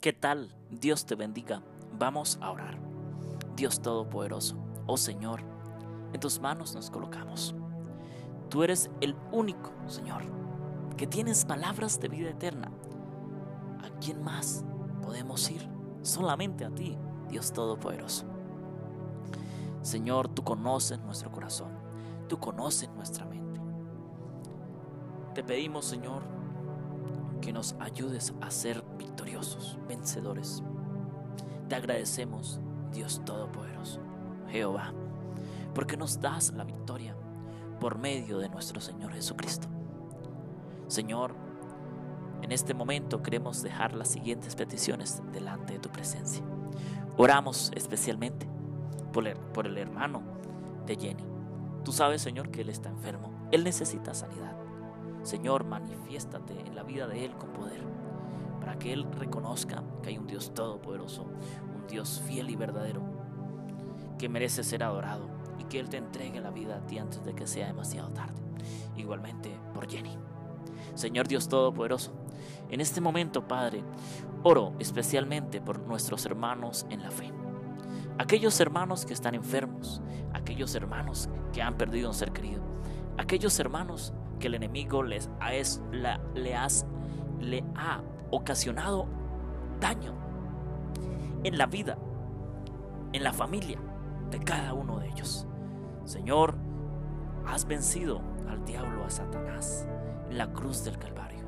¿Qué tal? Dios te bendiga. Vamos a orar. Dios Todopoderoso, oh Señor, en tus manos nos colocamos. Tú eres el único, Señor, que tienes palabras de vida eterna. ¿A quién más podemos ir? Solamente a ti, Dios Todopoderoso. Señor, tú conoces nuestro corazón, tú conoces nuestra mente. Te pedimos, Señor, que nos ayudes a ser victoriosos, vencedores. Te agradecemos, Dios Todopoderoso, Jehová, porque nos das la victoria por medio de nuestro Señor Jesucristo. Señor, en este momento queremos dejar las siguientes peticiones delante de tu presencia. Oramos especialmente por el, por el hermano de Jenny. Tú sabes, Señor, que él está enfermo. Él necesita sanidad. Señor, manifiéstate en la vida de él con poder, para que él reconozca que hay un Dios todopoderoso, un Dios fiel y verdadero, que merece ser adorado y que él te entregue la vida a ti antes de que sea demasiado tarde. Igualmente por Jenny. Señor Dios Todopoderoso, en este momento, Padre, oro especialmente por nuestros hermanos en la fe. Aquellos hermanos que están enfermos, aquellos hermanos que han perdido un ser querido, aquellos hermanos que el enemigo les ha, es, le, has, le ha ocasionado daño en la vida, en la familia de cada uno de ellos. Señor, has vencido al diablo, a Satanás, en la cruz del Calvario.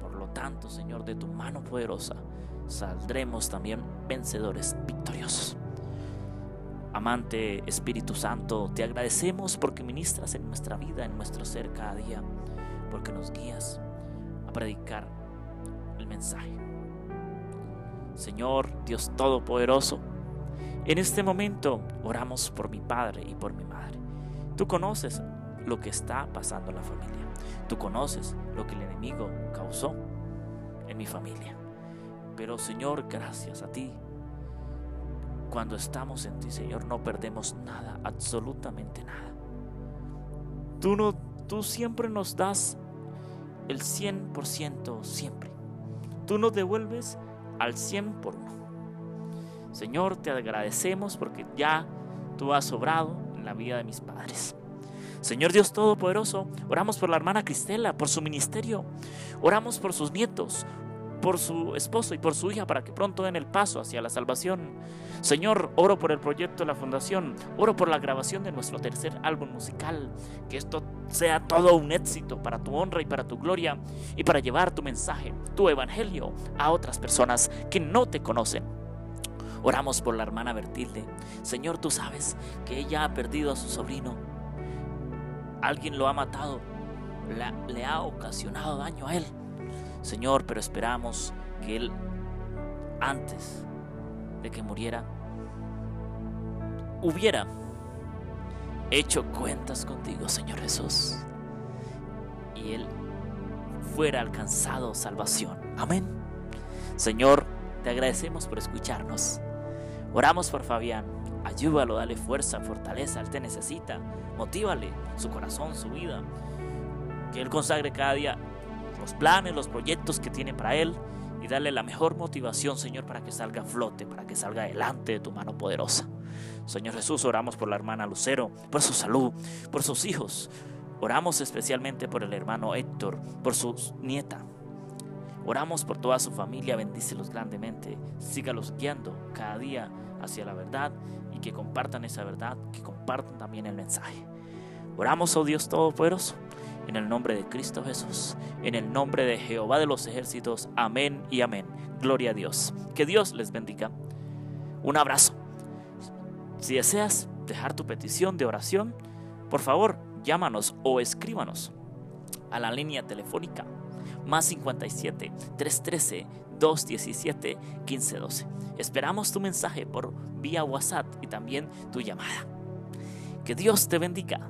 Por lo tanto, Señor, de tu mano poderosa saldremos también vencedores, victoriosos. Amante Espíritu Santo, te agradecemos porque ministras en nuestra vida, en nuestro ser cada día, porque nos guías a predicar el mensaje. Señor Dios Todopoderoso, en este momento oramos por mi padre y por mi madre. Tú conoces lo que está pasando en la familia. Tú conoces lo que el enemigo causó en mi familia. Pero Señor, gracias a ti, cuando estamos en ti, Señor, no perdemos nada, absolutamente nada. Tú, no, tú siempre nos das el 100% siempre. Tú nos devuelves al 100 por uno. Señor, te agradecemos porque ya tú has obrado en la vida de mis padres. Señor Dios Todopoderoso, oramos por la hermana Cristela, por su ministerio, oramos por sus nietos, por su esposo y por su hija para que pronto den el paso hacia la salvación. Señor, oro por el proyecto de la fundación, oro por la grabación de nuestro tercer álbum musical, que esto sea todo un éxito para tu honra y para tu gloria y para llevar tu mensaje, tu evangelio a otras personas que no te conocen. Oramos por la hermana Bertilde. Señor, tú sabes que ella ha perdido a su sobrino. Alguien lo ha matado, le ha ocasionado daño a él. Señor, pero esperamos que Él, antes de que muriera, hubiera hecho cuentas contigo, Señor Jesús, y Él fuera alcanzado salvación. Amén. Señor, te agradecemos por escucharnos. Oramos por Fabián. Ayúdalo, dale fuerza, fortaleza, Él te necesita. Motívale su corazón, su vida. Que Él consagre cada día los planes, los proyectos que tiene para él y darle la mejor motivación, Señor, para que salga a flote, para que salga adelante de tu mano poderosa. Señor Jesús, oramos por la hermana Lucero, por su salud, por sus hijos. Oramos especialmente por el hermano Héctor, por su nieta. Oramos por toda su familia, bendícelos grandemente, sígalos guiando cada día hacia la verdad y que compartan esa verdad, que compartan también el mensaje. Oramos, oh Dios Todopoderoso, en el nombre de Cristo Jesús, en el nombre de Jehová de los ejércitos. Amén y amén. Gloria a Dios. Que Dios les bendiga. Un abrazo. Si deseas dejar tu petición de oración, por favor, llámanos o escríbanos a la línea telefónica más 57 313 217 1512. Esperamos tu mensaje por vía WhatsApp y también tu llamada. Que Dios te bendiga.